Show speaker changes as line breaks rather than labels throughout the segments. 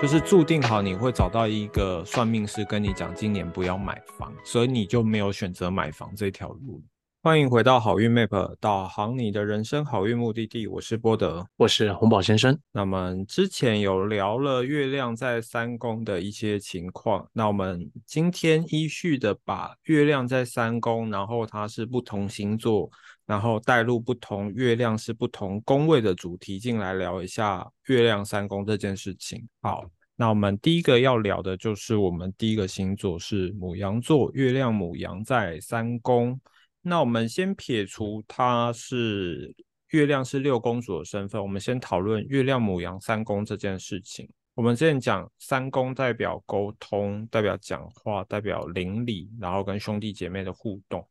就是注定好你会找到一个算命师跟你讲今年不要买房，所以你就没有选择买房这条路。欢迎回到好运 Map，导航你的人生好运目的地。我是波德，
我是洪宝先生。
那么之前有聊了月亮在三宫的一些情况，那我们今天依序的把月亮在三宫，然后它是不同星座，然后带入不同月亮是不同宫位的主题进来聊一下月亮三宫这件事情。好，那我们第一个要聊的就是我们第一个星座是母羊座，月亮母羊在三宫。那我们先撇除它是月亮是六公主的身份，我们先讨论月亮母羊三宫这件事情。我们之前讲三宫代表沟通，代表讲话，代表邻里，然后跟兄弟姐妹的互动。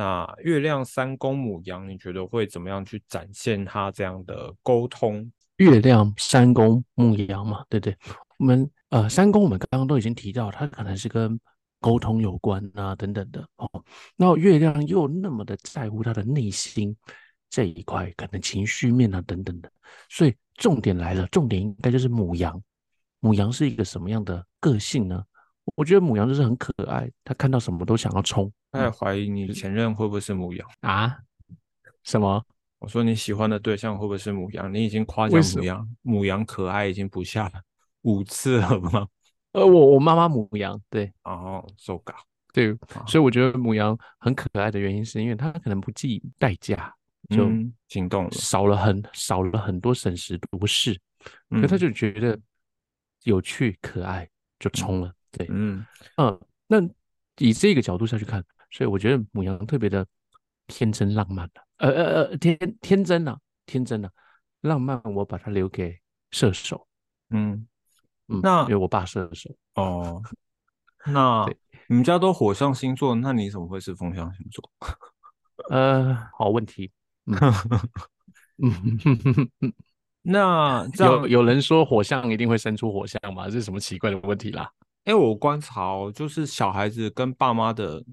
那月亮三宫母羊，你觉得会怎么样去展现它这样的沟通？
月亮三宫母羊嘛，对不对。我们呃三宫，我们刚刚都已经提到，它可能是跟沟通有关啊，等等的哦。那月亮又那么的在乎他的内心这一块，可能情绪面啊，等等的。所以重点来了，重点应该就是母羊。母羊是一个什么样的个性呢？我觉得母羊就是很可爱，它看到什么都想要冲。
他怀疑你前任会不会是母羊
啊？什么？
我说你喜欢的对象会不会是母羊？你已经夸奖母羊，母羊可爱已经不下了五次了吗？
呃，我我妈妈母羊，对，
哦，受搞，
对，所以我觉得母羊很可爱的原因，是因为它可能不计代价就
行动了，
少了很少了很多审时度势，可它就觉得有趣可爱就冲了，对，嗯嗯，那以这个角度下去看，所以我觉得母羊特别的天真浪漫的，呃呃呃，天天真啊，天真啊，浪漫，我把它留给射手，嗯。那因为我爸射手
哦，那你们家都火象星座，那你怎么会是风象星座？
呃，好问题。
那
有有人说火象一定会生出火象吗？这是什么奇怪的问题啦？
因为我观察哦，就是小孩子跟爸妈的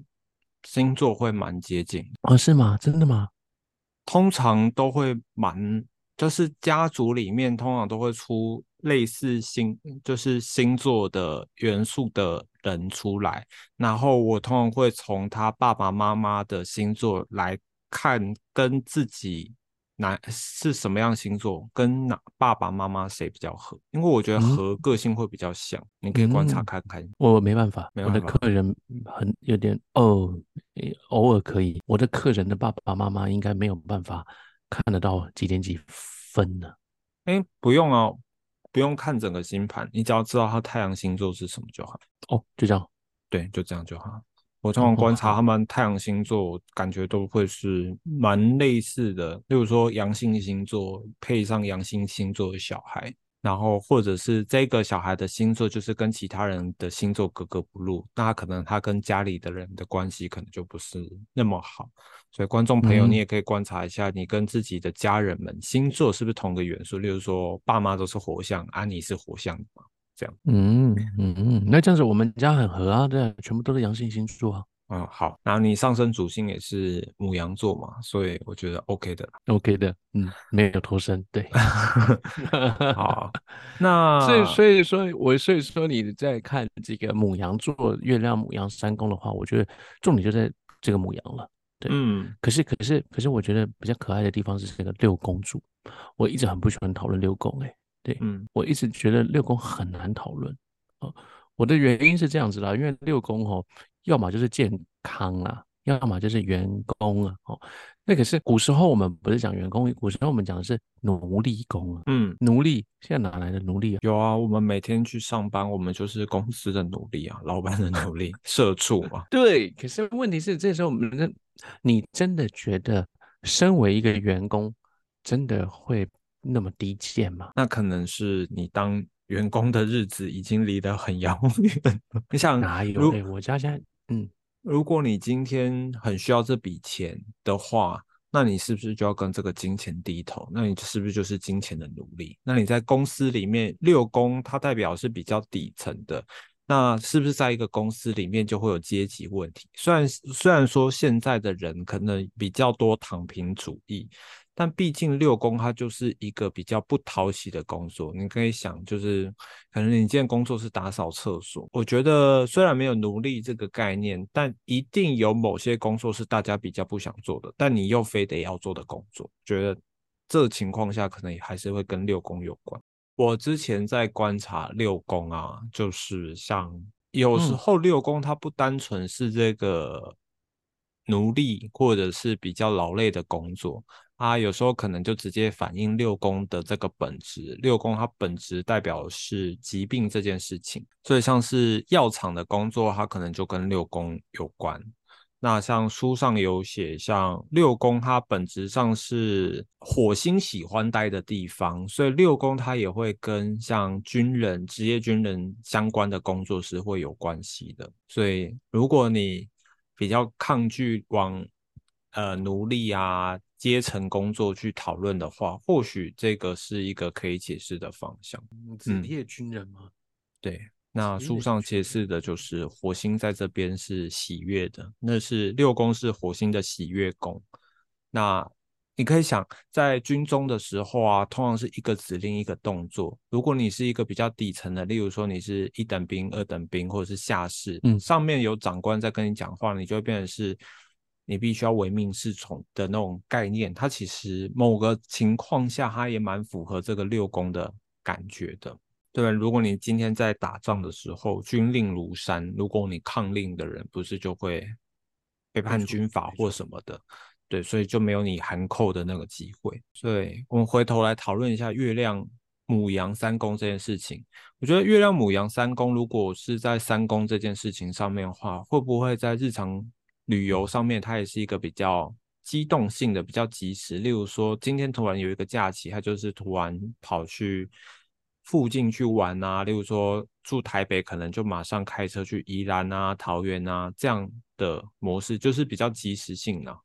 星座会蛮接近
哦，是吗？真的吗？
通常都会蛮，就是家族里面通常都会出。类似星就是星座的元素的人出来，然后我通常会从他爸爸妈妈的星座来看，跟自己哪是什么样星座，跟哪爸爸妈妈谁比较合，因为我觉得和个性会比较像，你可以观察看看。
我没办法，我的客人很有点哦，偶尔可以，我的客人的爸爸妈妈应该没有办法看得到几点几分呢？
哎，不用啊。不用看整个星盘，你只要知道他太阳星座是什么就好。
哦，就这样，
对，就这样就好。我通常观察他们太阳星座，感觉都会是蛮类似的。例如说，阳性星座配上阳性星座的小孩。然后，或者是这个小孩的星座就是跟其他人的星座格格不入，那可能他跟家里的人的关系可能就不是那么好。所以，观众朋友，你也可以观察一下，你跟自己的家人们星座是不是同个元素？例如说，爸妈都是火象，啊，你是火象吗？这样。
嗯嗯嗯，那这样子我们家很合啊，对，全部都是阳性星座啊。
嗯，好，然后你上升主星也是母羊座嘛，所以我觉得 OK 的
，OK 的，嗯，没有脱身，对，
好，那
所以所以说我所以说你在看这个母羊座月亮母羊三宫的话，我觉得重点就在这个母羊了，对，嗯，可是可是可是我觉得比较可爱的地方是这个六公主，我一直很不喜欢讨论六宫，哎，对，嗯，我一直觉得六宫很难讨论，哦，我的原因是这样子啦，因为六宫哦。要么就是健康啊，要么就是员工啊。哦，那可是古时候我们不是讲员工，古时候我们讲的是奴隶工啊。嗯，奴隶现在哪来的奴隶啊？
有啊，我们每天去上班，我们就是公司的奴隶啊，老板的奴隶，社畜嘛。
对，可是问题是，这时候我们，你真的觉得身为一个员工，真的会那么低贱吗？
那可能是你当员工的日子已经离得很遥远。你想
哪有？哎，我家现在。嗯，
如果你今天很需要这笔钱的话，那你是不是就要跟这个金钱低头？那你是不是就是金钱的奴隶？那你在公司里面六宫，它代表是比较底层的，那是不是在一个公司里面就会有阶级问题？虽然虽然说现在的人可能比较多躺平主义。但毕竟六宫它就是一个比较不讨喜的工作。你可以想，就是可能你今天工作是打扫厕所，我觉得虽然没有奴隶这个概念，但一定有某些工作是大家比较不想做的，但你又非得要做的工作。觉得这情况下可能也还是会跟六宫有关。我之前在观察六宫啊，就是像有时候六宫它不单纯是这个奴隶或者是比较劳累的工作。它有时候可能就直接反映六宫的这个本质，六宫它本质代表是疾病这件事情，所以像是药厂的工作，它可能就跟六宫有关。那像书上有写，像六宫它本质上是火星喜欢待的地方，所以六宫它也会跟像军人、职业军人相关的工作是会有关系的。所以如果你比较抗拒往呃奴隶啊。阶层工作去讨论的话，或许这个是一个可以解释的方向。
职业军人吗？
对，那书上解释的就是火星在这边是喜悦的，那是六宫是火星的喜悦宫。那你可以想，在军中的时候啊，通常是一个指令一个动作。如果你是一个比较底层的，例如说你是一等兵、二等兵或者是下士，嗯，上面有长官在跟你讲话，你就会变成是。你必须要唯命是从的那种概念，它其实某个情况下，它也蛮符合这个六宫的感觉的，对吧？如果你今天在打仗的时候，军令如山，如果你抗令的人，不是就会背叛军法或什么的，对，所以就没有你含扣的那个机会。所以我们回头来讨论一下月亮母羊三宫这件事情。我觉得月亮母羊三宫，如果是在三宫这件事情上面的话，会不会在日常？旅游上面，它也是一个比较机动性的、比较及时。例如说，今天突然有一个假期，他就是突然跑去附近去玩啊。例如说，住台北，可能就马上开车去宜兰啊、桃园啊这样的模式，就是比较及时性的。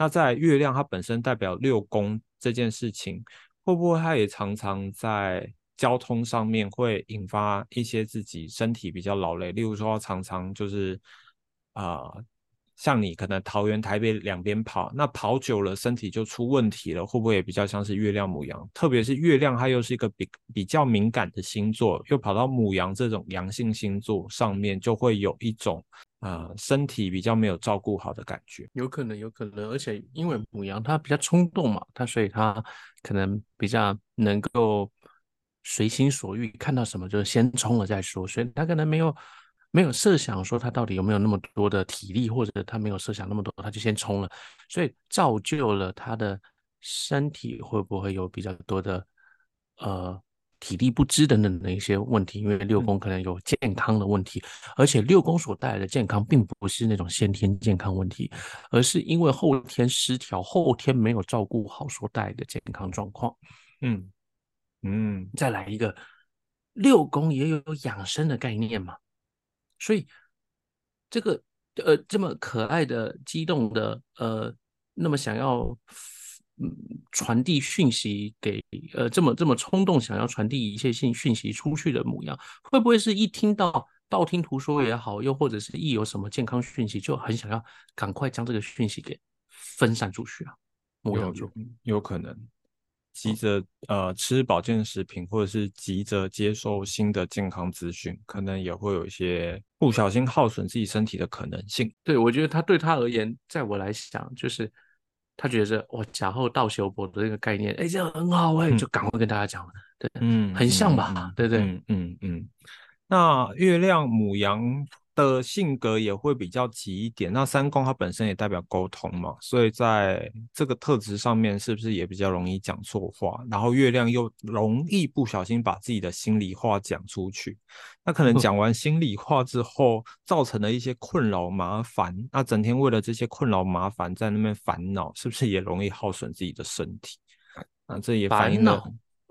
那在月亮，它本身代表六宫这件事情，会不会它也常常在交通上面会引发一些自己身体比较劳累？例如说，常常就是啊。像你可能桃园、台北两边跑，那跑久了身体就出问题了，会不会也比较像是月亮母羊？特别是月亮，它又是一个比比较敏感的星座，又跑到母羊这种阳性星座上面，就会有一种啊身体比较没有照顾好的感觉。
有可能，有可能，而且因为母羊它比较冲动嘛，它所以它可能比较能够随心所欲，看到什么就先冲了再说，所以它可能没有。没有设想说他到底有没有那么多的体力，或者他没有设想那么多，他就先冲了，所以造就了他的身体会不会有比较多的呃体力不支等等的一些问题？因为六宫可能有健康的问题，而且六宫所带来的健康并不是那种先天健康问题，而是因为后天失调、后天没有照顾好所带来的健康状况。嗯嗯，再来一个，六宫也有养生的概念嘛？所以，这个呃，这么可爱的、激动的，呃，那么想要嗯传递讯息给呃，这么这么冲动想要传递一切信讯息出去的模样，会不会是一听到道听途说也好，又或者是一有什么健康讯息，就很想要赶快将这个讯息给分散出去啊？
有有可能。急着呃吃保健食品，或者是急着接受新的健康资讯，可能也会有一些不小心耗损自己身体的可能性。
对，我觉得他对他而言，在我来想，就是他觉得哇，假后倒修博的这个概念，哎，这样很好哎，就赶快跟大家讲了。对，嗯，很像吧？对对，
嗯嗯嗯。那月亮母羊。的性格也会比较急一点。那三宫它本身也代表沟通嘛，所以在这个特质上面，是不是也比较容易讲错话？然后月亮又容易不小心把自己的心里话讲出去。那可能讲完心里话之后，造成了一些困扰麻烦。那整天为了这些困扰麻烦在那边烦恼，是不是也容易耗损自己的身体？那这也反映了。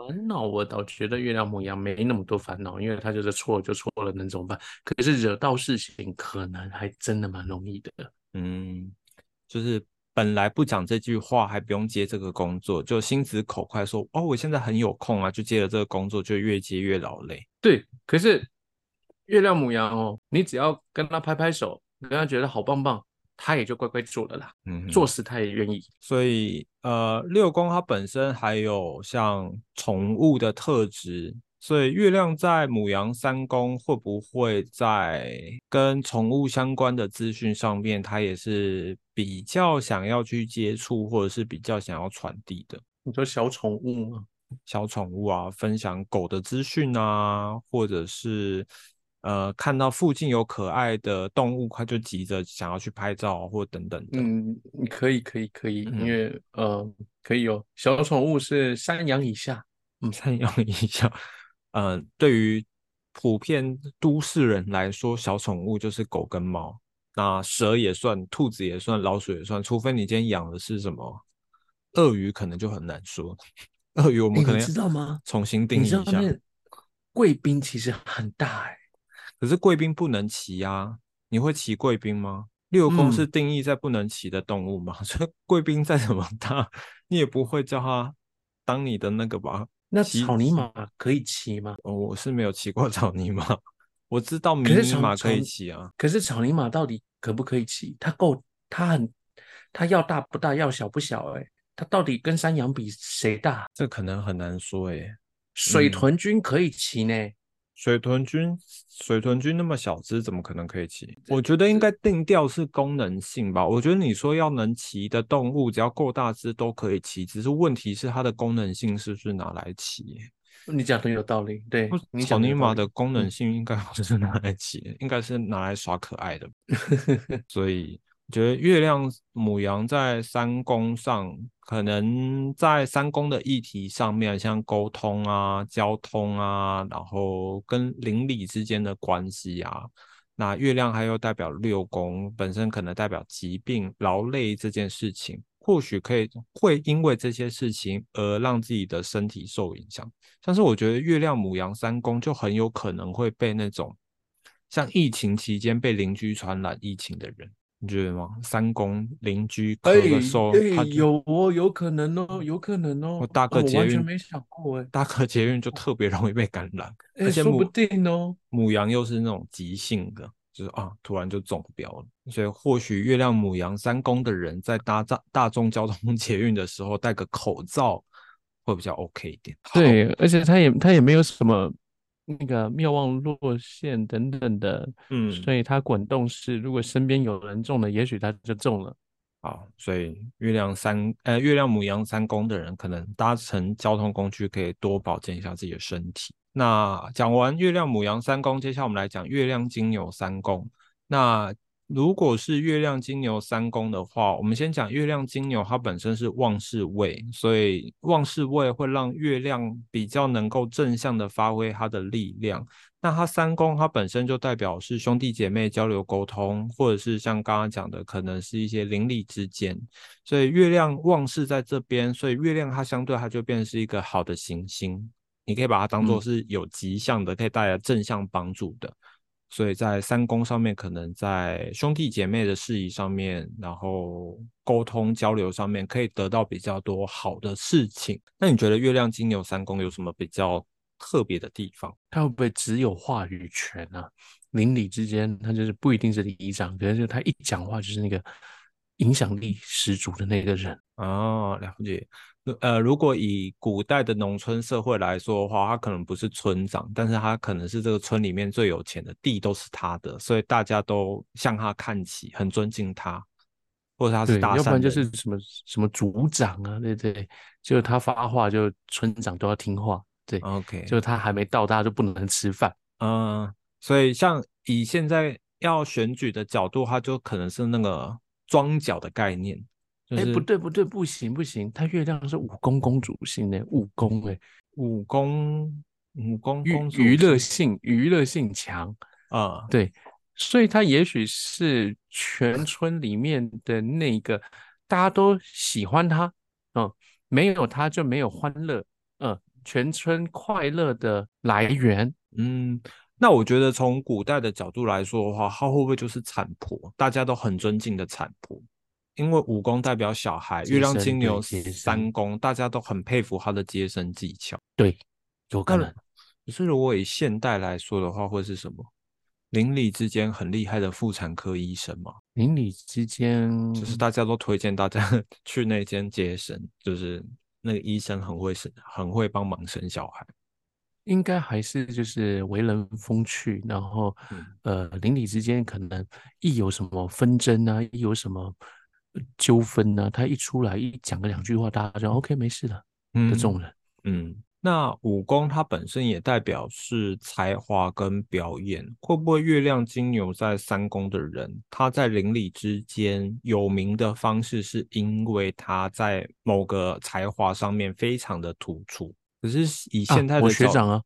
烦恼，我倒觉得月亮母羊没那么多烦恼，因为他就是错就错了，能怎么办？可是惹到事情，可能还真的蛮容易的。
嗯，就是本来不讲这句话，还不用接这个工作，就心直口快说哦，我现在很有空啊，就接了这个工作，就越接越劳累。
对，可是月亮母羊哦，你只要跟他拍拍手，跟他觉得好棒棒，他也就乖乖做了啦。嗯，做事他也愿意。
所以呃，六宫它本身还有像宠物的特质。所以月亮在母羊三宫会不会在跟宠物相关的资讯上面，它也是比较想要去接触，或者是比较想要传递的？
你说小宠物吗？
小宠物啊，分享狗的资讯啊，或者是呃看到附近有可爱的动物，它就急着想要去拍照或等等的。
嗯，你可以，可以，可以，因为呃可以哦小宠物是三养以下，
嗯，三养以下。嗯，对于普遍都市人来说，小宠物就是狗跟猫。那蛇也算，兔子也算，老鼠也算，除非你今天养的是什么鳄鱼，可能就很难说。鳄鱼我们可能
知道吗？
重新定义一下。
贵宾其实很大哎，
可是贵宾不能骑啊。你会骑贵宾吗？六宫是定义在不能骑的动物吗？所以贵宾再怎么大，你也不会叫它当你的那个吧？
那草泥马可以骑吗？
哦，我是没有骑过草泥马，我知道迷你马可以骑啊。
可是草泥马到底可不可以骑？它够，它很，它要大不大，要小不小？哎，它到底跟山羊比谁大？
这可能很难说哎。
水豚君可以骑呢。
水豚君，水豚君那么小只，怎么可能可以骑？我觉得应该定调是功能性吧。我觉得你说要能骑的动物，只要够大只都可以骑，只是问题是它的功能性是不是拿来骑？
你讲的有道理。对，
草泥马的功能性应该不是拿来骑，应该是拿来耍可爱的。所以。觉得月亮母羊在三宫上，可能在三宫的议题上面，像沟通啊、交通啊，然后跟邻里之间的关系啊，那月亮还有代表六宫，本身可能代表疾病、劳累这件事情，或许可以会因为这些事情而让自己的身体受影响。像是我觉得月亮母羊三宫就很有可能会被那种像疫情期间被邻居传染疫情的人。你觉得吗？三公邻居咳的时候，
有哦，有可能哦，有可能哦。我
搭个捷运，完
全没想过哎，
搭个捷运就特别容易被感染，而且
说不定哦。
母羊又是那种急性的，就是啊，突然就中标了。所以或许月亮母羊三公的人在搭大大众交通 捷运的时候戴个口罩会比较 OK 一点。
对，而且他也他也没有什么。那个妙望落线等等的，嗯，所以它滚动式，如果身边有人中了，也许他就中了。
好，所以月亮三，呃，月亮母羊三宫的人，可能搭乘交通工具可以多保健一下自己的身体。那讲完月亮母羊三宫，接下来我们来讲月亮金牛三宫。那如果是月亮金牛三宫的话，我们先讲月亮金牛，它本身是旺势位，所以旺势位会让月亮比较能够正向的发挥它的力量。那它三宫，它本身就代表是兄弟姐妹交流沟通，或者是像刚刚讲的，可能是一些邻里之间。所以月亮旺势在这边，所以月亮它相对它就变成是一个好的行星，你可以把它当做是有吉祥的，可以带来正向帮助的。所以在三宫上面，可能在兄弟姐妹的事宜上面，然后沟通交流上面，可以得到比较多好的事情。那你觉得月亮金牛三宫有什么比较特别的地方？
他会不会只有话语权呢？邻里之间，他就是不一定是里长，可是他一讲话就是那个影响力十足的那个人。
哦，了解。呃，如果以古代的农村社会来说的话，他可能不是村长，但是他可能是这个村里面最有钱的，地都是他的，所以大家都向他看齐，很尊敬他，或者他是大，
要不然就是什么什么族长啊，对对，就是他发话，就村长都要听话，对
，OK，
就是他还没到，大家就不能吃饭，
嗯，所以像以现在要选举的角度，他就可能是那个庄脚的概念。哎，
不对，不对，不行，不行，他月亮是五宫公主星的五宫，哎，
五宫，五宫公主，
娱乐性，娱乐性强。
啊，
对，所以他也许是全村里面的那个大家都喜欢他，嗯，没有他就没有欢乐，嗯，全村快乐的来源，
嗯，那我觉得从古代的角度来说的话，他会不会就是产婆，大家都很尊敬的产婆？因为五宫代表小孩，月亮金牛三宫，大家都很佩服他的接生技巧。
对，有可能。
可是如果以现代来说的话，会是什么？邻里之间很厉害的妇产科医生吗？
邻里之间
就是大家都推荐大家 去那间接生，就是那个医生很会生，很会帮忙生小孩。
应该还是就是为人风趣，然后呃邻里之间可能一有什么纷争啊，一有什么纠纷呢，他一出来一讲个两句话，大家就 OK 没事了的这种人。
嗯，那武功它本身也代表是才华跟表演，会不会月亮金牛在三宫的人，他在邻里之间有名的方式，是因为他在某个才华上面非常的突出？可是以现在的
我学长啊，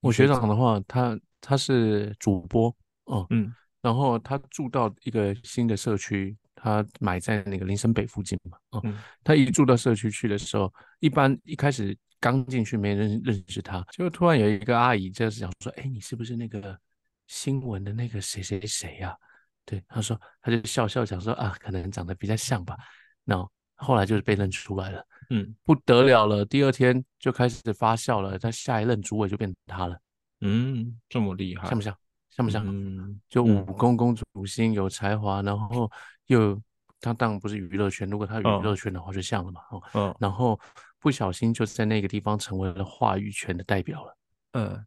我学长的话，他他是主播，哦，嗯，然后他住到一个新的社区，他买在那个林森北附近嘛，哦，他一住到社区去的时候，一般一开始刚进去没人认识他，就突然有一个阿姨就是讲说，哎，你是不是那个新闻的那个谁谁谁呀？对，他说他就笑笑讲说啊，可能长得比较像吧，那后来就是被认出来了。嗯，不得了了，第二天就开始发酵了，他下一任主委就变他了。
嗯，这么厉害，
像不像？像不像？嗯，就武功公主心有才华，然后又他当然不是娱乐圈，如果他娱乐圈的话就像了嘛。嗯，然后不小心就在那个地方成为了话语权的代表了。
嗯，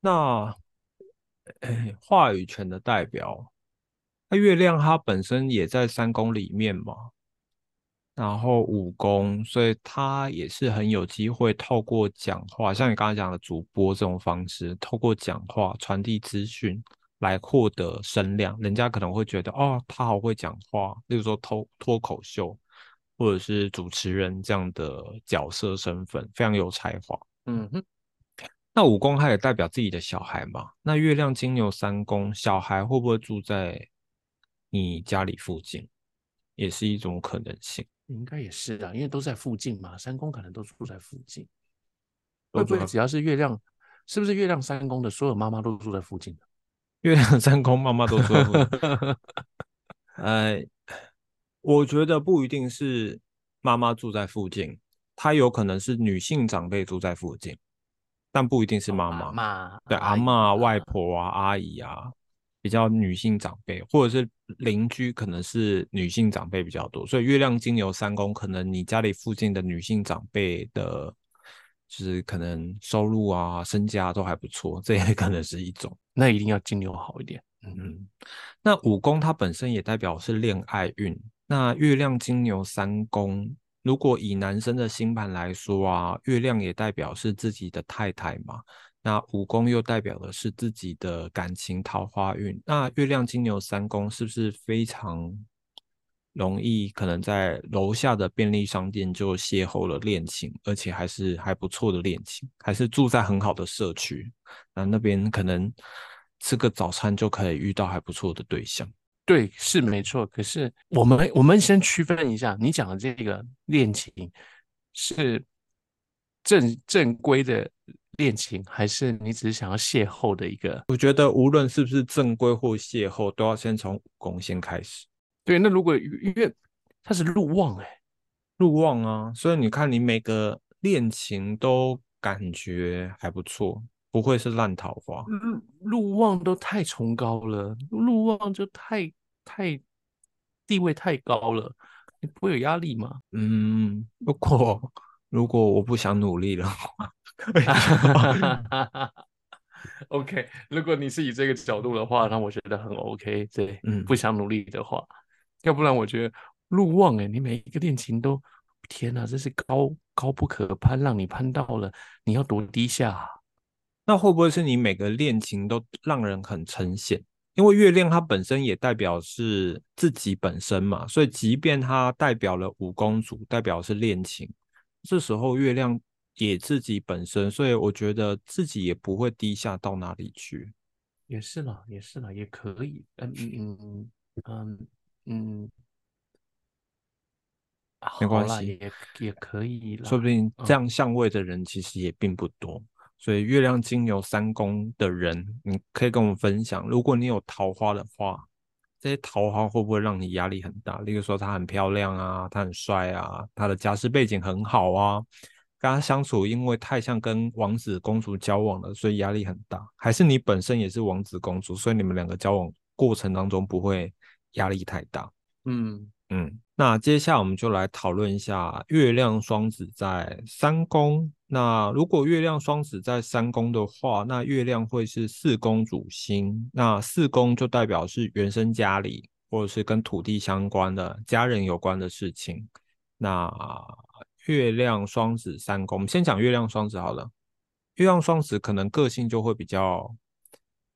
那哎，话语权的代表，那月亮它本身也在三宫里面嘛？然后武功，所以他也是很有机会透过讲话，像你刚才讲的主播这种方式，透过讲话传递资讯来获得声量。人家可能会觉得，哦，他好会讲话，例如说脱脱口秀或者是主持人这样的角色身份，非常有才华。嗯哼。那武功他也代表自己的小孩嘛？那月亮金牛三宫，小孩会不会住在你家里附近，也是一种可能性。
应该也是的，因为都在附近嘛，三宫可能都住在附近。会不会只要是月亮，是不是月亮三宫的所有妈妈都住在附近的？
月亮三宫妈妈都住在附近。呃，我觉得不一定是妈妈住在附近，她有可能是女性长辈住在附近，但不一定是妈
妈。
对，阿妈、外婆啊、阿姨啊。比较女性长辈，或者是邻居，可能是女性长辈比较多，所以月亮金牛三宫，可能你家里附近的女性长辈的，就是可能收入啊、身家都还不错，这也可能是一种。
那一定要金牛好一点。
嗯，那五宫它本身也代表是恋爱运。那月亮金牛三宫，如果以男生的星盘来说啊，月亮也代表是自己的太太嘛。那五宫又代表的是自己的感情桃花运。那月亮金牛三宫是不是非常容易？可能在楼下的便利商店就邂逅了恋情，而且还是还不错的恋情，还是住在很好的社区。那那边可能吃个早餐就可以遇到还不错的对象。
对，是没错。可是我们我们先区分一下，你讲的这个恋情是正正规的。恋情还是你只是想要邂逅的一个？
我觉得无论是不是正规或邂逅，都要先从武功先开始。
对，那如果因为他是路望哎，
路望啊，所以你看你每个恋情都感觉还不错，不会是烂桃花。
路路望都太崇高了，路望就太太地位太高了，你不会有压力吗？
嗯，如果如果我不想努力的话。
OK，如果你是以这个角度的话，那我觉得很 OK。对，嗯，不想努力的话，要不然我觉得路望哎，你每一个恋情都，天哪，这是高高不可攀，让你攀到了，你要多低下？
那会不会是你每个恋情都让人很呈现？因为月亮它本身也代表是自己本身嘛，所以即便它代表了五公主，代表是恋情，这时候月亮。也自己本身，所以我觉得自己也不会低下到哪里去。
也是啦，也是啦，也可以。嗯嗯嗯嗯嗯，
没关系，
也也可以。
说不定这样相位的人其实也并不多。所以月亮金牛三宫的人，你可以跟我们分享，如果你有桃花的话，这些桃花会不会让你压力很大？例如说他很漂亮啊，他很帅啊，他的家世背景很好啊。跟他相处，因为太像跟王子公主交往了，所以压力很大。还是你本身也是王子公主，所以你们两个交往过程当中不会压力太大？嗯嗯。那接下来我们就来讨论一下月亮双子在三宫。那如果月亮双子在三宫的话，那月亮会是四宫主星。那四宫就代表是原生家里，或者是跟土地相关的家人有关的事情。那月亮双子三宫，我们先讲月亮双子好了。月亮双子可能个性就会比较。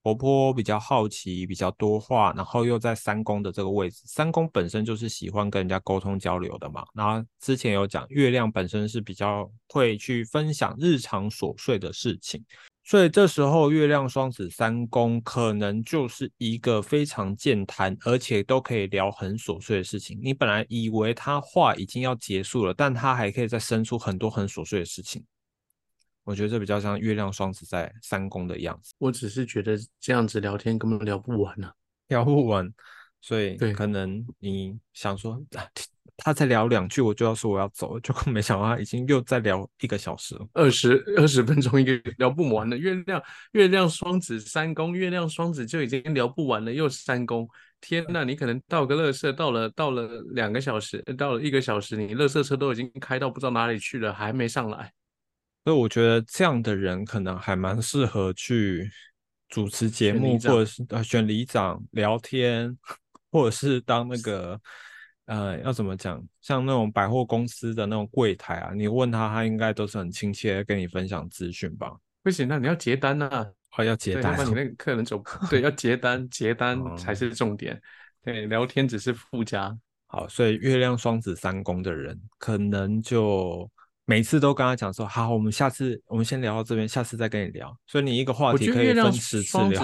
活泼，比较好奇，比较多话，然后又在三宫的这个位置。三宫本身就是喜欢跟人家沟通交流的嘛。然后之前有讲，月亮本身是比较会去分享日常琐碎的事情，所以这时候月亮双子三宫可能就是一个非常健谈，而且都可以聊很琐碎的事情。你本来以为他话已经要结束了，但他还可以再生出很多很琐碎的事情。我觉得这比较像月亮双子在三宫的样子。
我只是觉得这样子聊天根本聊不完啊，
聊不完。所以可能你想说，他才聊两句，我就要说我要走了，就没想到他已经又在聊一个小时了，
二十二十分钟一个聊不完了。月亮月亮双子三宫，月亮双子就已经聊不完了，又三宫。天呐，你可能到个乐色，到了到了两个小时，到了一个小时，你乐色车都已经开到不知道哪里去了，还没上来。
所以我觉得这样的人可能还蛮适合去主持节目，或者是呃选里长聊天，或者是当那个呃要怎么讲，像那种百货公司的那种柜台啊，你问他，他应该都是很亲切跟你分享资讯吧？
不行，那你要结单呐，
哦要结单，
要不然你那个客人走对，要结单，结单才是重点，对，聊天只是附加。
好，所以月亮双子三宫的人可能就。每次都跟他讲说好，我们下次我们先聊到这边，下次再跟你聊。所以你一个话题可以分十次聊。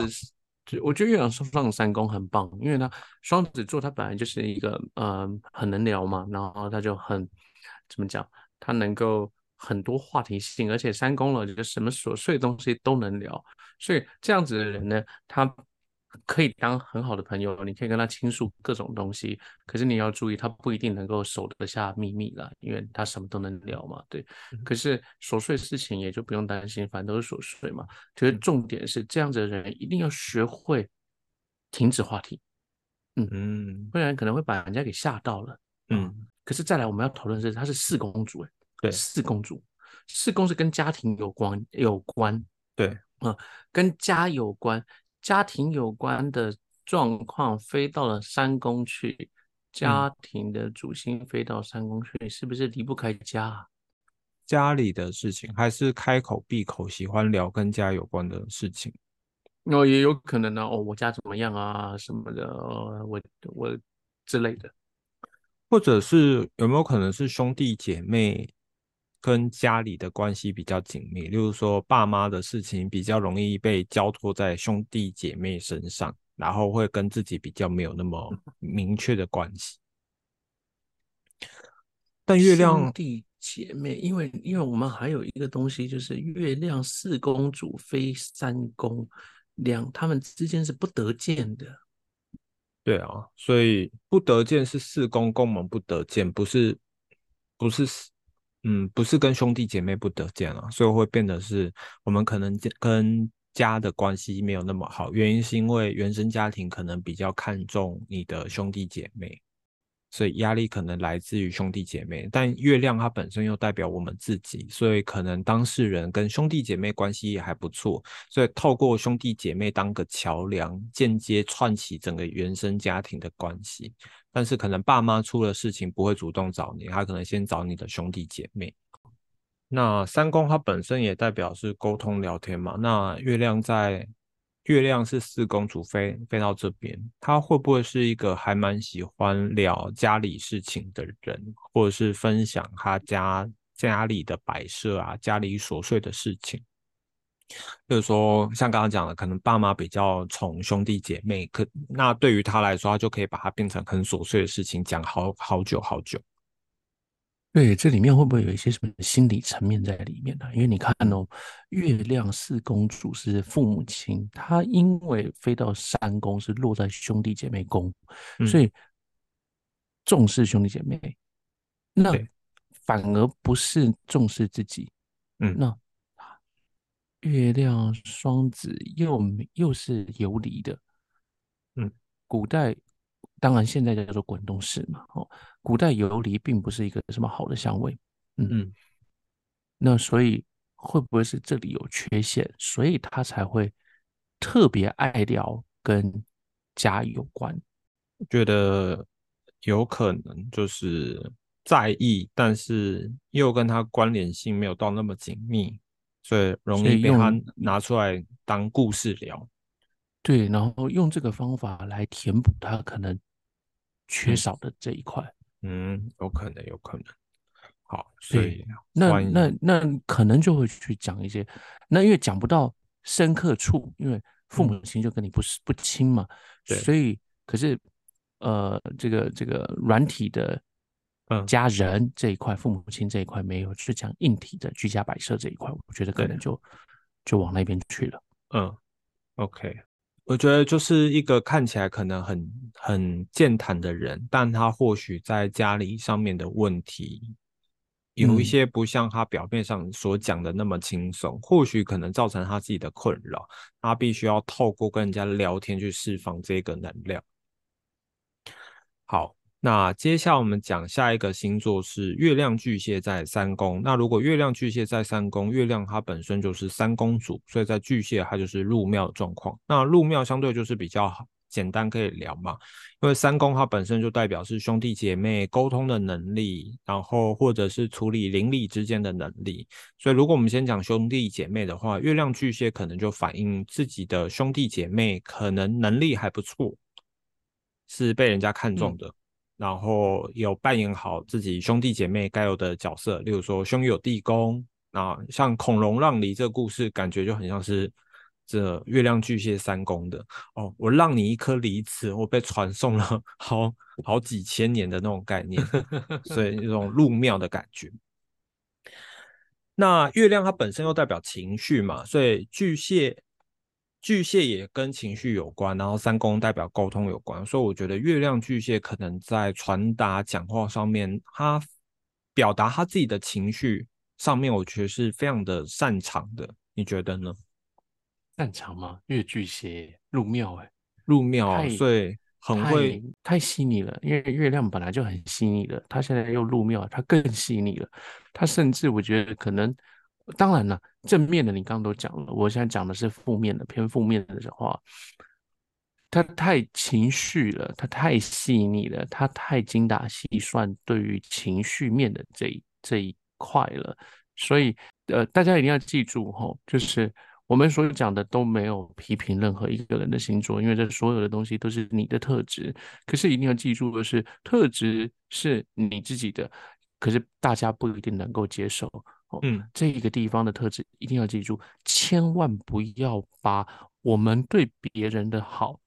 我觉得月亮双子三宫很棒，因为呢，双子座他本来就是一个嗯很能聊嘛，然后他就很怎么讲，他能够很多话题性，而且三宫了，就什么琐碎东西都能聊。所以这样子的人呢，他。可以当很好的朋友，你可以跟他倾诉各种东西。可是你要注意，他不一定能够守得下秘密了，因为他什么都能聊嘛。对，可是琐碎事情也就不用担心，反正都是琐碎嘛。就是重点是这样子的人一定要学会停止话题，嗯嗯，不然可能会把人家给吓到了。嗯，可是再来我们要讨论是，她是四公主，哎，
对，
四公主，四公是跟家庭有关，有关，
对，
啊，跟家有关。家庭有关的状况飞到了三宫去，家庭的主星飞到三宫去，是不是离不开家？
家里的事情，还是开口闭口喜欢聊跟家有关的事情？
哦，也有可能呢。哦，我家怎么样啊？什么的，我我之类的，
或者是有没有可能是兄弟姐妹？跟家里的关系比较紧密，例如说爸妈的事情比较容易被交托在兄弟姐妹身上，然后会跟自己比较没有那么 明确的关系。但月亮
兄弟姐妹，因为因为我们还有一个东西，就是月亮四公主非三公，两他们之间是不得见的。
对啊，所以不得见是四宫宫门不得见，不是不是。嗯，不是跟兄弟姐妹不得见了，所以会变得是我们可能跟家的关系没有那么好。原因是因为原生家庭可能比较看重你的兄弟姐妹，所以压力可能来自于兄弟姐妹。但月亮它本身又代表我们自己，所以可能当事人跟兄弟姐妹关系也还不错，所以透过兄弟姐妹当个桥梁，间接串起整个原生家庭的关系。但是可能爸妈出了事情不会主动找你，他可能先找你的兄弟姐妹。那三宫它本身也代表是沟通聊天嘛。那月亮在月亮是四宫主飞飞到这边，他会不会是一个还蛮喜欢聊家里事情的人，或者是分享他家家里的摆设啊，家里琐碎的事情？就是说，像刚刚讲的，可能爸妈比较宠兄弟姐妹，可那对于他来说，他就可以把它变成很琐碎的事情，讲好好久好久。
对，这里面会不会有一些什么心理层面在里面呢？因为你看哦，月亮四公主是父母亲，她因为飞到三宫是落在兄弟姐妹宫，所以重视兄弟姐妹。那反而不是重视自己。
嗯，
那月亮双子又又是游离的。
嗯，
古代当然现在叫做滚动式嘛。哦，古代游离并不是一个什么好的香味。嗯
嗯，
那所以会不会是这里有缺陷，所以他才会特别爱聊跟家有关？
觉得有可能就是在意，但是又跟他关联性没有到那么紧密，所以容易被他拿出来当故事聊。
对，然后用这个方法来填补他可能缺少的这一块。
嗯，有可能，有可能。好，所以
那那那可能就会去讲一些，那因为讲不到深刻处，因为父母亲就跟你不是不亲嘛，所以可是呃，这个这个软体的家人这一块，父母亲这一块没有，是讲硬体的居家摆设这一块，我觉得可能就就往那边去了。
嗯，OK。我觉得就是一个看起来可能很很健谈的人，但他或许在家里上面的问题有一些不像他表面上所讲的那么轻松，或许可能造成他自己的困扰，他必须要透过跟人家聊天去释放这个能量。好。那接下来我们讲下一个星座是月亮巨蟹在三宫。那如果月亮巨蟹在三宫，月亮它本身就是三宫主，所以在巨蟹它就是入庙的状况。那入庙相对就是比较好简单可以聊嘛，因为三宫它本身就代表是兄弟姐妹沟通的能力，然后或者是处理邻里之间的能力。所以如果我们先讲兄弟姐妹的话，月亮巨蟹可能就反映自己的兄弟姐妹可能能力还不错，是被人家看中的。然后有扮演好自己兄弟姐妹该有的角色，例如说兄友弟恭。那像孔融让梨这个故事，感觉就很像是这月亮巨蟹三宫的哦。我让你一颗梨子，我被传送了好好几千年的那种概念，所以那种入庙的感觉。那月亮它本身又代表情绪嘛，所以巨蟹。巨蟹也跟情绪有关，然后三宫代表沟通有关，所以我觉得月亮巨蟹可能在传达讲话上面，他表达他自己的情绪上面，我觉得是非常的擅长的。你觉得呢？
擅长吗？月巨蟹入庙哎，
入庙，所以很会
太细腻了。因为月亮本来就很细腻的，他现在又入庙，他更细腻了。他甚至我觉得可能。当然了，正面的你刚刚都讲了，我现在讲的是负面的，偏负面的话，他太情绪了，他太细腻了，他太精打细算，对于情绪面的这一这一块了。所以，呃，大家一定要记住哈，就是我们所讲的都没有批评任何一个人的星座，因为这所有的东西都是你的特质。可是一定要记住的是，特质是你自己的，可是大家不一定能够接受。
嗯，
这一个地方的特质一定要记住，千万不要把我们对别人的好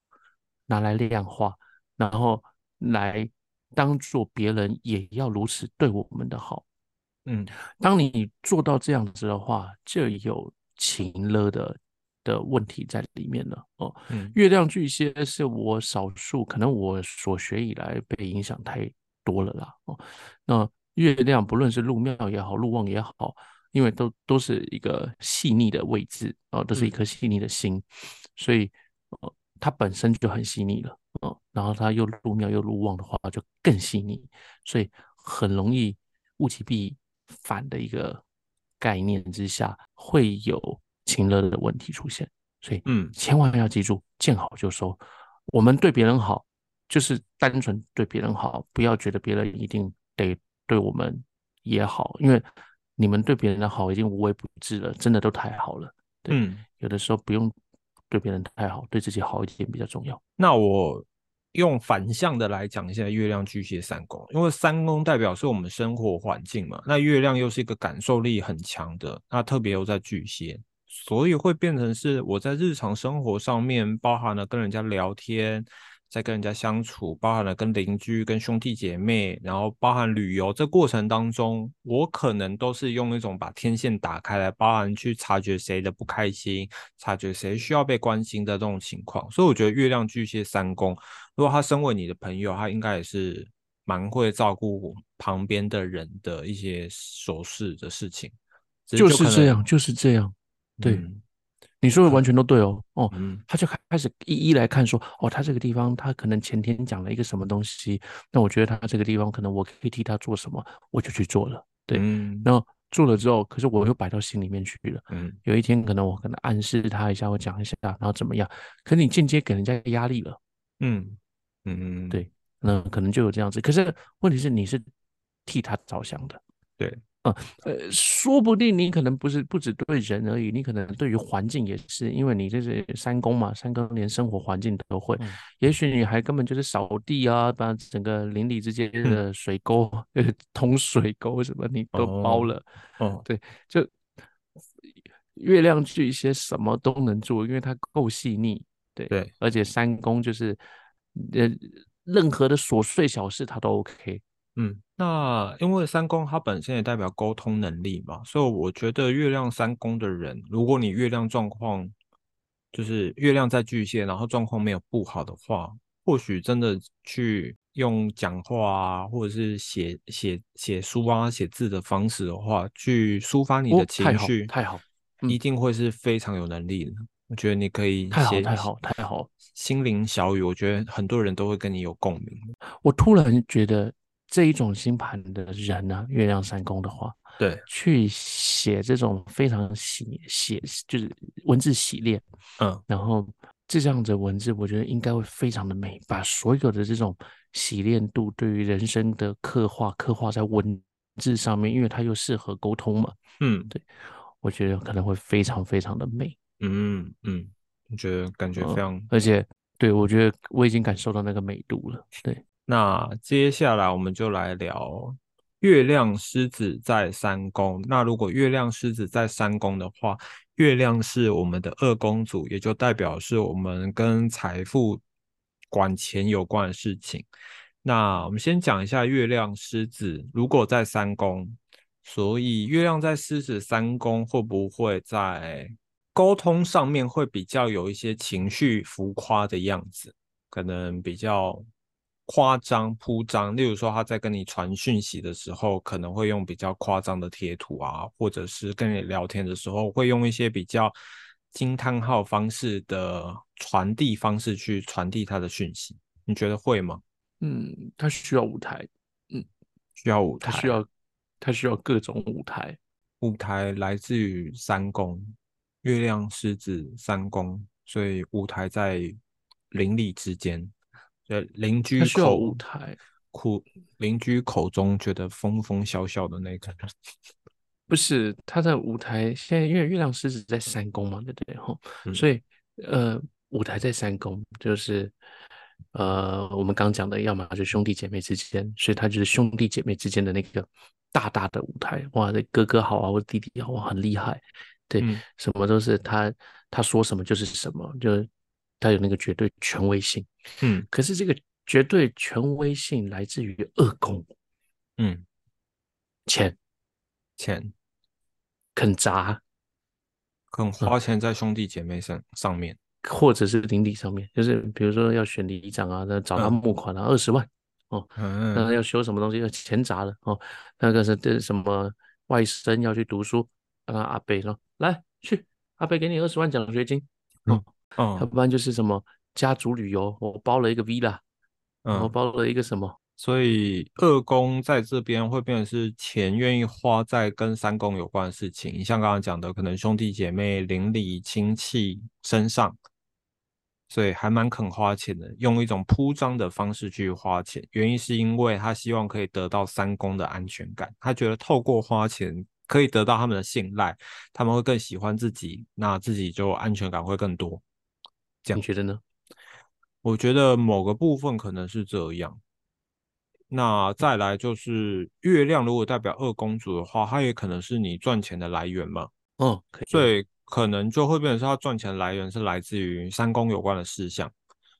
拿来量化，然后来当做别人也要如此对我们的好。
嗯，
当你做到这样子的话，就有情了的的问题在里面了。哦，月亮巨蟹是我少数可能我所学以来被影响太多了啦。哦，那。月亮不论是入庙也好，入旺也好，因为都都是一个细腻的位置啊，都是一颗细腻的心，所以呃，它本身就很细腻了啊。然后它又入庙又入旺的话，就更细腻，所以很容易物极必反的一个概念之下，会有情乐的问题出现。所以，
嗯，
千万要记住，见好就收。我们对别人好，就是单纯对别人好，不要觉得别人一定得。对我们也好，因为你们对别人的好已经无微不至了，真的都太好了。
嗯，
有的时候不用对别人太好，对自己好一点比较重要。
那我用反向的来讲一下月亮巨蟹三宫，因为三宫代表是我们生活环境嘛，那月亮又是一个感受力很强的，那特别又在巨蟹，所以会变成是我在日常生活上面，包含了跟人家聊天。在跟人家相处，包含了跟邻居、跟兄弟姐妹，然后包含旅游这过程当中，我可能都是用一种把天线打开来，包含去察觉谁的不开心，察觉谁需要被关心的这种情况。所以我觉得月亮巨蟹三宫，如果他身为你的朋友，他应该也是蛮会照顾旁边的人的一些琐事的事情，
就是这样，就是这样。对，你说的完全都对哦。哦，他就开开始一一来看，说哦，他这个地方他可能前天讲了一个什么东西，那我觉得他这个地方可能我可以替他做什么，我就去做了。对，然后做了之后，可是我又摆到心里面去了。嗯，有一天可能我可能暗示他一下，我讲一下，然后怎么样？可你间接给人家压力了。嗯嗯嗯，对。那可能就有这样子，可是问题是你是替他着想的，
对，
嗯，呃，说不定你可能不是不止对人而已，你可能对于环境也是，因为你这是三公嘛，三公连生活环境都会，也许你还根本就是扫地啊，把整个邻里之间的水沟、通水沟什么你都包了，哦，对，就月亮巨蟹什么都能做，因为它够细腻，对
对，
而且三公就是呃。任何的琐碎小事，它都 OK。
嗯，那因为三宫它本身也代表沟通能力嘛，所以我觉得月亮三宫的人，如果你月亮状况就是月亮在巨蟹，然后状况没有不好的话，或许真的去用讲话啊，或者是写写写书啊、写字的方式的话，去抒发你的情绪，
太好，
一定会是非常有能力的。我觉得你可以
太好太好太好，
心灵小语，我觉得很多人都会跟你有共鸣。
我突然觉得这一种星盘的人呢，月亮三宫的话，
对，
去写这种非常洗写就是文字洗练，嗯，然后这样的文字，我觉得应该会非常的美，把所有的这种洗练度对于人生的刻画刻画在文字上面，因为它又适合沟通嘛，嗯，对，我觉得可能会非常非常的美。
嗯嗯，我觉得感觉非常，
而且对我觉得我已经感受到那个美度了。对，
那接下来我们就来聊月亮狮子在三宫。那如果月亮狮子在三宫的话，月亮是我们的二宫主，也就代表是我们跟财富、管钱有关的事情。那我们先讲一下月亮狮子，如果在三宫，所以月亮在狮子三宫会不会在？沟通上面会比较有一些情绪浮夸的样子，可能比较夸张铺张。例如说，他在跟你传讯息的时候，可能会用比较夸张的贴图啊，或者是跟你聊天的时候，会用一些比较惊叹号方式的传递方式去传递他的讯息。你觉得会吗？
嗯，他需要舞台，嗯，
需要舞台，
他需要他需要各种舞台，
舞台来自于三宫。月亮狮子三宫，所以舞台在邻里之间，呃，邻居口
舞台，
苦邻居口中觉得疯疯笑笑的那个，
不是他在舞台。现在因为月亮狮子在三宫嘛，对不对？哈，所以呃，舞台在三宫，就是呃，我们刚讲的，要么就兄弟姐妹之间，所以他就是兄弟姐妹之间的那个大大的舞台。哇，这哥哥好啊，或者弟弟好，很厉害。对，什么都是他，他说什么就是什么，就是他有那个绝对权威性。嗯，可是这个绝对权威性来自于二宫。嗯，钱，
钱，
肯砸，
肯花钱在兄弟姐妹上上面，
或者是邻里上面，就是比如说要选里长啊，那找他募款啊，二十万哦，那要修什么东西要钱砸了哦，那个是这什么外甥要去读书。啊，阿贝说：“来去，阿贝给你二十万奖学金。哦哦，要不然就是什么家族旅游，我包了一个 V 啦，我包了一个什么。
所以二宫在这边会变成是钱愿意花在跟三宫有关的事情，像刚刚讲的，可能兄弟姐妹、邻里亲戚身上，所以还蛮肯花钱的，用一种铺张的方式去花钱。原因是因为他希望可以得到三宫的安全感，他觉得透过花钱。”可以得到他们的信赖，他们会更喜欢自己，那自己就安全感会更多。这样
你觉得呢？
我觉得某个部分可能是这样。那再来就是月亮，如果代表二公主的话，它也可能是你赚钱的来源嘛。
嗯，
所以可能就会变成是他赚钱来源是来自于三宫有关的事项。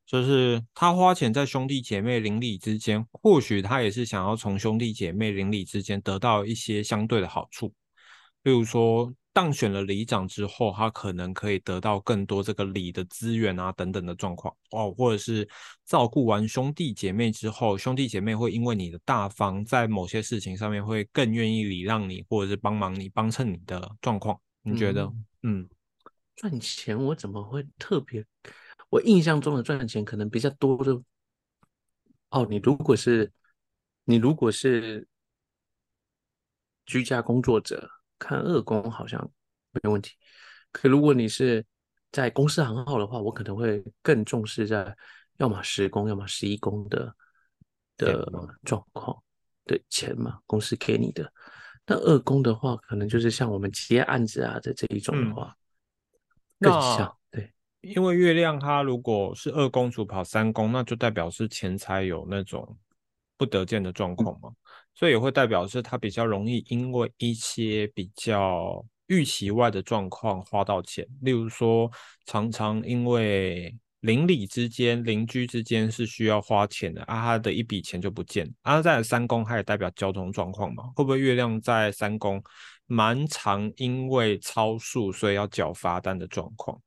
就是他花钱在兄弟姐妹邻里之间，或许他也是想要从兄弟姐妹邻里之间得到一些相对的好处，例如说当选了里长之后，他可能可以得到更多这个里的资源啊等等的状况哦，或者是照顾完兄弟姐妹之后，兄弟姐妹会因为你的大方，在某些事情上面会更愿意礼让你，或者是帮忙你、帮衬你的状况，你觉得？嗯，
赚钱我怎么会特别？我印象中的赚钱可能比较多的哦，你如果是你如果是居家工作者，看二宫好像没问题。可如果你是在公司行号的话，我可能会更重视在要么十宫，要么十一宫的的状况对钱嘛，公司给你的。那二宫的话，可能就是像我们接案子啊的这一种的话，更像对。
因为月亮它如果是二宫主跑三宫，那就代表是钱财有那种不得见的状况嘛，所以也会代表是他比较容易因为一些比较预期外的状况花到钱，例如说常常因为邻里之间、邻居之间是需要花钱的啊，他的一笔钱就不见。啊，在三宫它也代表交通状况嘛，会不会月亮在三宫蛮常因为超速所以要缴罚单的状况？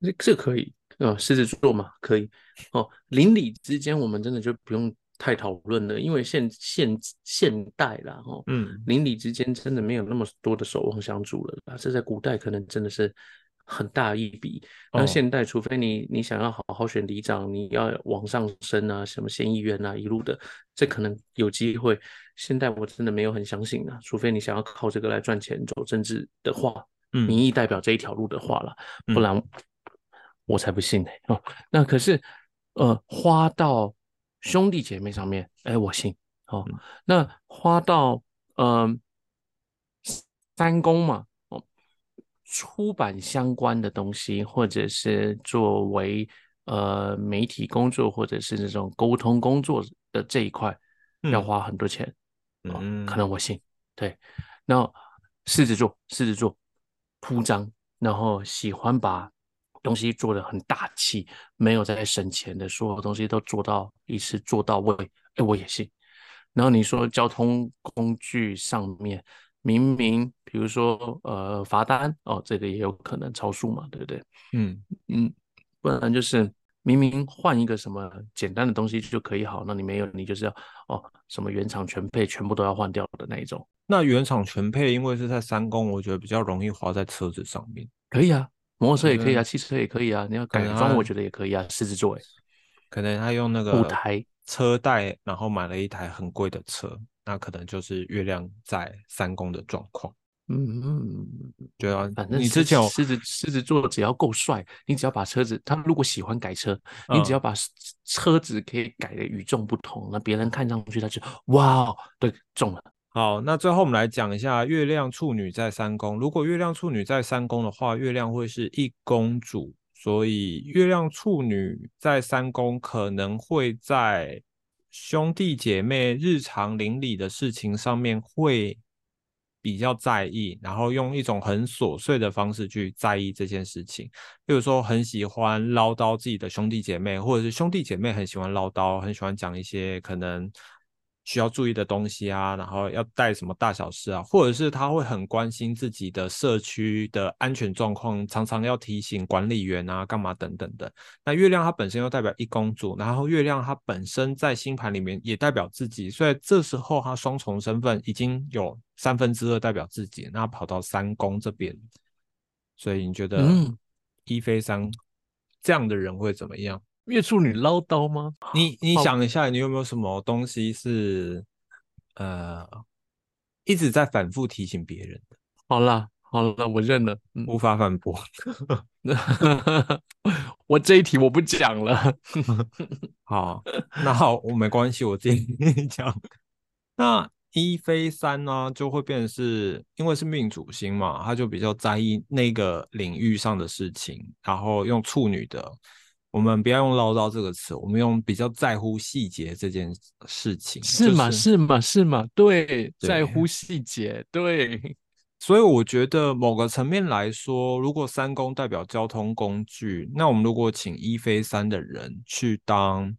这这可以啊，狮子座嘛，可以哦。邻里之间，我们真的就不用太讨论了，因为现现现代啦，哦，嗯，邻里之间真的没有那么多的守望相助了啊。这在古代可能真的是很大一笔，那现代除非你你想要好好选里长，你要往上升啊，什么县议员啊，一路的，这可能有机会。现代我真的没有很相信啊，除非你想要靠这个来赚钱走政治的话，民意代表这一条路的话了，不然。我才不信呢！哦，那可是，呃，花到兄弟姐妹上面，哎，我信。哦，那花到呃三公嘛，哦，出版相关的东西，或者是作为呃媒体工作，或者是这种沟通工作的这一块，要花很多钱。嗯，可能我信。对，然后狮子座，狮子座铺张，然后喜欢把。东西做的很大气，没有在省钱的，所有东西都做到一次做到位，哎，我也信。然后你说交通工具上面，明明比如说呃罚单哦，这个也有可能超速嘛，对不对？嗯嗯，不然就是明明换一个什么简单的东西就可以好，那你没有，你就是要哦什么原厂全配，全部都要换掉的那一种。
那原厂全配，因为是在三公，我觉得比较容易花在车子上面。
可以啊。摩托车也可以啊，汽车也可以啊，你要改装，我觉得也可以啊。狮子座，
可能他用那个舞
台
车贷，然后买了一台很贵的车，那可能就是月亮在三宫的状况。嗯嗯，对啊，
反正
你之前
狮子狮子座只要够帅，你只要把车子，他如果喜欢改车，你只要把车子可以改的与众不同，那别人看上去他就哇，对，中了。
好，那最后我们来讲一下月亮处女在三宫。如果月亮处女在三宫的话，月亮会是一宫主，所以月亮处女在三宫可能会在兄弟姐妹日常邻里的事情上面会比较在意，然后用一种很琐碎的方式去在意这件事情。比如说，很喜欢唠叨自己的兄弟姐妹，或者是兄弟姐妹很喜欢唠叨，很喜欢讲一些可能。需要注意的东西啊，然后要带什么大小事啊，或者是他会很关心自己的社区的安全状况，常常要提醒管理员啊，干嘛等等的。那月亮它本身又代表一公主，然后月亮它本身在星盘里面也代表自己，所以这时候它双重身份已经有三分之二代表自己，那跑到三宫这边，所以你觉得一飞三这样的人会怎么样？
月处女唠叨吗？
你你想一下，你有没有什么东西是呃一直在反复提醒别人的？
好了好了，我认了，
无法反驳。
我这一题我不讲了。
好，那好，我没关系，我自己讲。那一飞三呢，就会变成是因为是命主星嘛，他就比较在意那个领域上的事情，然后用处女的。我们不要用唠叨这个词，我们用比较在乎细节这件事情，
是吗？是吗？是吗？对，在乎细节，对。
所以我觉得某个层面来说，如果三公代表交通工具，那我们如果请一飞三的人去当，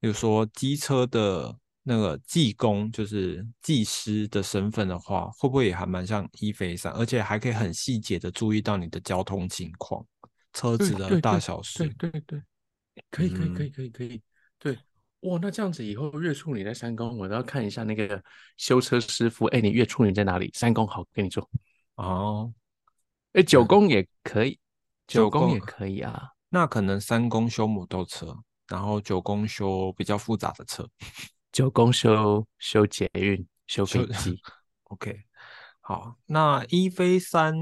比如说机车的那个技工，就是技师的身份的话，会不会也还蛮像一飞三，而且还可以很细节的注意到你的交通情况、车子的大小事？
对对对，可以可以可以可以可以，对，哇，那这样子以后月处女在三宫，我都要看一下那个修车师傅，哎，你月处女在哪里？三宫好，给你做。
哦，
哎，九宫也可以，九宫也可以啊。
那可能三宫修摩托车，然后九宫修比较复杂的车。
九宫修修捷运修飞机，
OK，好，那一飞三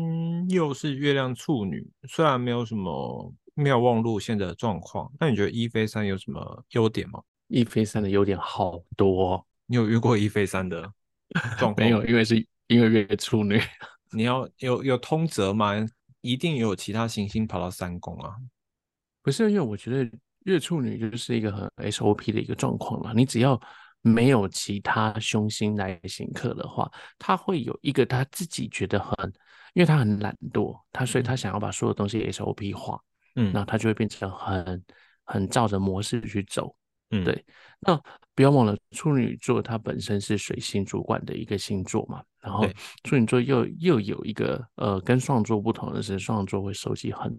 又是月亮处女，虽然没有什么妙望路线的状况，那你觉得一飞三有什么优点吗？
一飞三的优点好多，
你有遇过一飞三的 状况？
没有，因为是因为月处女，
你要有有通则吗？一定有其他行星跑到三宫啊？
不是，因为我觉得月处女就是一个很 SOP 的一个状况了，你只要。没有其他凶星来行客的话，他会有一个他自己觉得很，因为他很懒惰，他所以他想要把所有东西 SOP 化，嗯，那他就会变成很很照着模式去走，嗯，对。那不要忘了处女座，它本身是水星主管的一个星座嘛，然后处女座又又有一个呃跟双座不同的是，双座会收集很。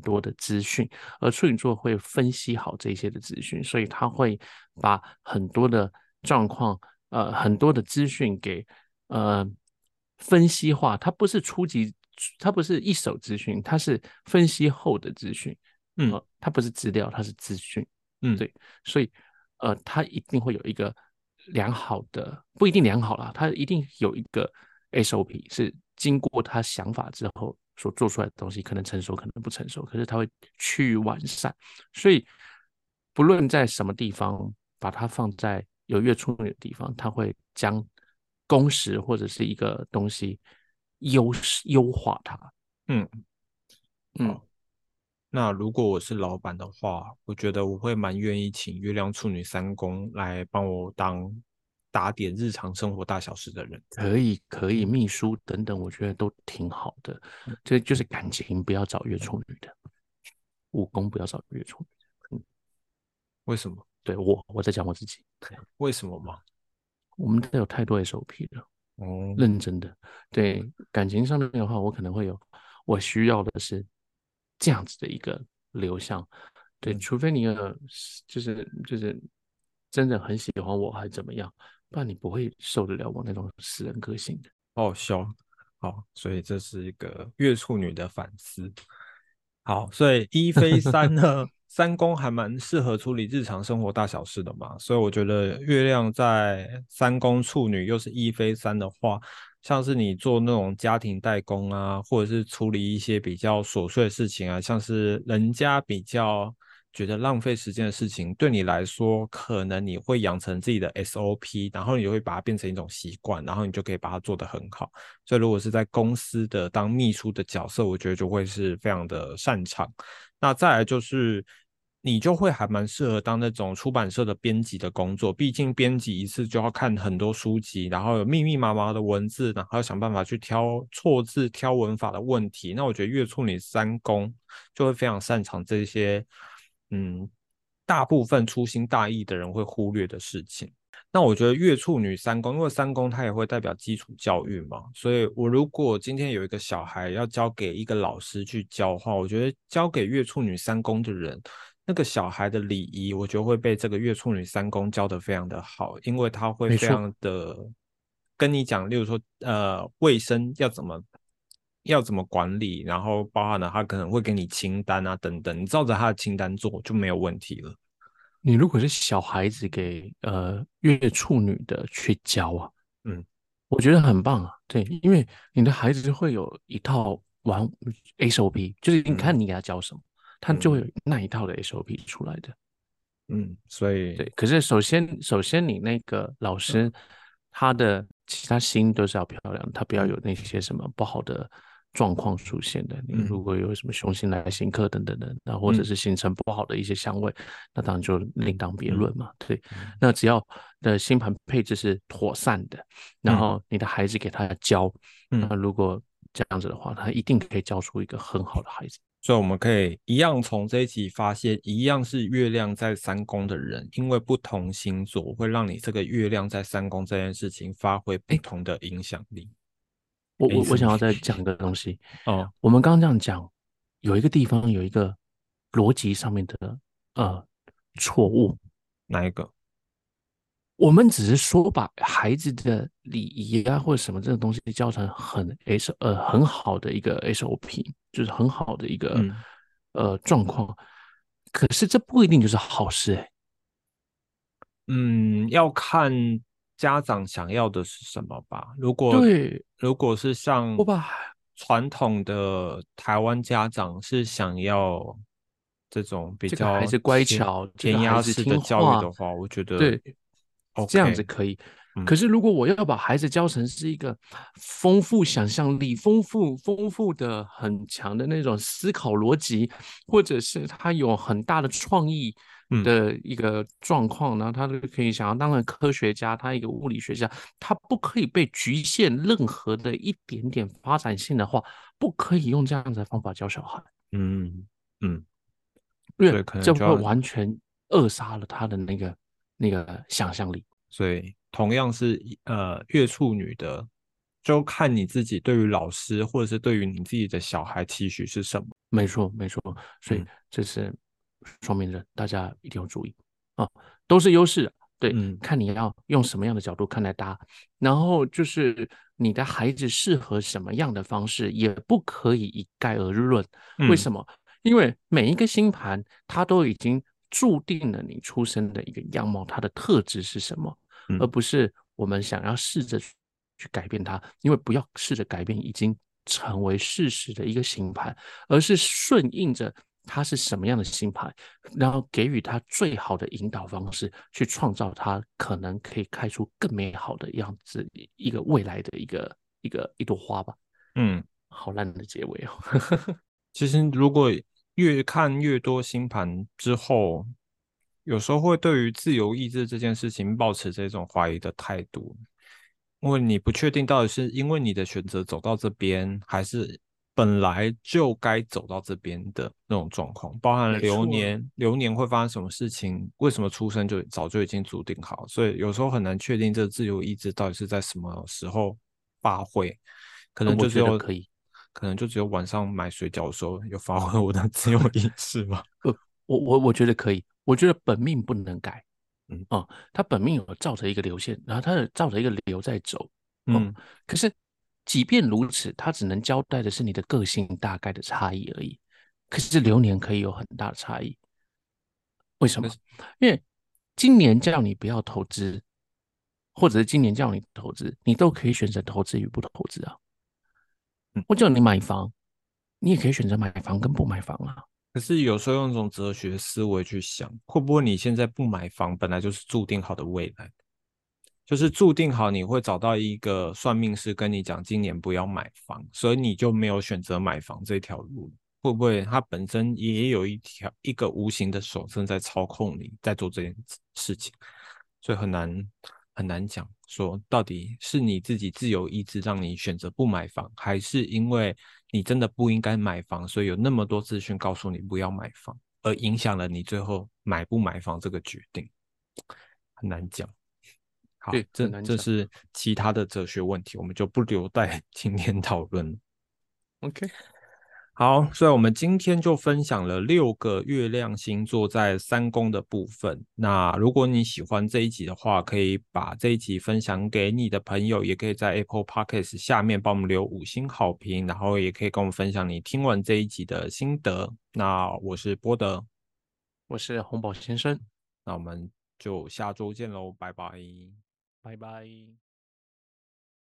多的资讯，而处女座会分析好这些的资讯，所以他会把很多的状况，呃，很多的资讯给呃分析化。它不是初级，它不是一手资讯，它是分析后的资讯。嗯，它不是资料，它是资讯。嗯，对，所以呃，它一定会有一个良好的，不一定良好啦，它一定有一个 SOP 是经过他想法之后。所做出来的东西可能成熟，可能不成熟，可是它会趋于完善。所以不论在什么地方，把它放在有月处女的地方，它会将工时或者是一个东西优优化它。
嗯嗯。那如果我是老板的话，我觉得我会蛮愿意请月亮处女三公来帮我当。打点日常生活大小事的人，
可以可以，秘书等等，我觉得都挺好的。这就是感情，不要找月处女的，武功不要找月处女的。嗯，
为什么？
对我，我在讲我自己。
为什么吗？
我们都有太多 SOP 了。哦，认真的。对感情上面的话，我可能会有，我需要的是这样子的一个流向。对，除非你有，就是就是真的很喜欢我，还怎么样？不然你不会受得了我那种死人个性的。
哦，行，好，所以这是一个月处女的反思。好，所以一飞三呢，三宫还蛮适合处理日常生活大小事的嘛。所以我觉得月亮在三宫处女又是一飞三的话，像是你做那种家庭代工啊，或者是处理一些比较琐碎的事情啊，像是人家比较。觉得浪费时间的事情，对你来说，可能你会养成自己的 SOP，然后你会把它变成一种习惯，然后你就可以把它做得很好。所以，如果是在公司的当秘书的角色，我觉得就会是非常的擅长。那再来就是，你就会还蛮适合当那种出版社的编辑的工作，毕竟编辑一次就要看很多书籍，然后有密密麻麻的文字，然后想办法去挑错字、挑文法的问题。那我觉得月处女三公就会非常擅长这些。嗯，大部分粗心大意的人会忽略的事情。那我觉得月处女三宫，因为三宫它也会代表基础教育嘛，所以我如果今天有一个小孩要交给一个老师去教的话，我觉得交给月处女三宫的人，那个小孩的礼仪，我觉得会被这个月处女三宫教得非常的好，因为他会非常的跟你讲，例如说，呃，卫生要怎么。要怎么管理，然后包含了他可能会给你清单啊等等，你照着他的清单做就没有问题了。
你如果是小孩子给呃月处女的去教啊，嗯，我觉得很棒啊。对，因为你的孩子会有一套玩 SOP，就是你看你给他教什么，他就会有那一套的 SOP 出来的。
嗯，所以
对，可是首先首先你那个老师他的其他心都是要漂亮，他不要有那些什么不好的。状况出现的，你如果有什么雄性来行客等等的，那或者是形成不好的一些香味，那当然就另当别论嘛。对，那只要的星盘配置是妥善的，然后你的孩子给他教，那如果这样子的话，他一定可以教出一个很好的孩子。
所以我们可以一样从这一集发现，一样是月亮在三宫的人，因为不同星座会让你这个月亮在三宫这件事情发挥不同的影响力。
我我我想要再讲一个东西。哦，我们刚刚这样讲，有一个地方有一个逻辑上面的呃错误，
哪一个？
我们只是说把孩子的礼仪啊或者什么这种东西教成很 S 呃很好的一个 SOP，就是很好的一个呃状况，可是这不一定就是好事哎。
嗯，要看家长想要的是什么吧。如果
对，
如果是像
我把
传统的台湾家长是想要这种比较
还是乖巧、
填鸭式的教育的话，我觉得
对。这样子可以，可是如果我要把孩子教成是一个丰富想象力、丰富丰富的很强的那种思考逻辑，或者是他有很大的创意的一个状况，然后他就可以想要当个科学家，他一个物理学家，他不可以被局限任何的一点点发展性的话，不可以用这样子的方法教小孩。
嗯嗯，
因为这会完全扼杀了他的那个那个想象力。
所以，同样是呃月处女的，就看你自己对于老师或者是对于你自己的小孩期许是什么。
没错，没错。所以这是双面人，大家一定要注意啊，都是优势。对，看你要用什么样的角度看待它，然后就是你的孩子适合什么样的方式，也不可以一概而论。为什么？因为每一个星盘，它都已经。注定了你出生的一个样貌，它的特质是什么，而不是我们想要试着去改变它。因为不要试着改变已经成为事实的一个星盘，而是顺应着它是什么样的星盘，然后给予它最好的引导方式，去创造它可能可以开出更美好的样子，一个未来的一个一个一朵花吧。
嗯，
好烂的结尾哦。
其实如果。越看越多星盘之后，有时候会对于自由意志这件事情保持这种怀疑的态度，因为你不确定到底是因为你的选择走到这边，还是本来就该走到这边的那种状况。包含流年，流年会发生什么事情？为什么出生就早就已经注定好？所以有时候很难确定这自由意志到底是在什么时候发挥，可能就只有
可以。
可能就只有晚上买水饺的时候有发挥我的自由意志吗？
呃，我我我觉得可以，我觉得本命不能改，嗯啊，他本命有照着一个流线，然后他照着一个流在走，嗯，可是即便如此，他只能交代的是你的个性大概的差异而已。可是流年可以有很大的差异，为什么？因为今年叫你不要投资，或者是今年叫你投资，你都可以选择投资与不投资啊。我叫你买房，你也可以选择买房跟不买房啊。
可是有时候用一种哲学思维去想，会不会你现在不买房，本来就是注定好的未来，就是注定好你会找到一个算命师跟你讲今年不要买房，所以你就没有选择买房这条路。会不会它本身也有一条一个无形的手正在操控你，在做这件事情，所以很难。很难讲，说到底是你自己自由意志让你选择不买房，还是因为你真的不应该买房，所以有那么多资讯告诉你不要买房，而影响了你最后买不买房这个决定，很难讲。好，这这是其他的哲学问题，我们就不留待 今天讨论。
OK。
好，所以我们今天就分享了六个月亮星座在三宫的部分。那如果你喜欢这一集的话，可以把这一集分享给你的朋友，也可以在 Apple Podcast 下面帮我们留五星好评，然后也可以跟我们分享你听完这一集的心得。那我是波德，
我是红宝先生，
那我们就下周见喽，拜拜，
拜拜。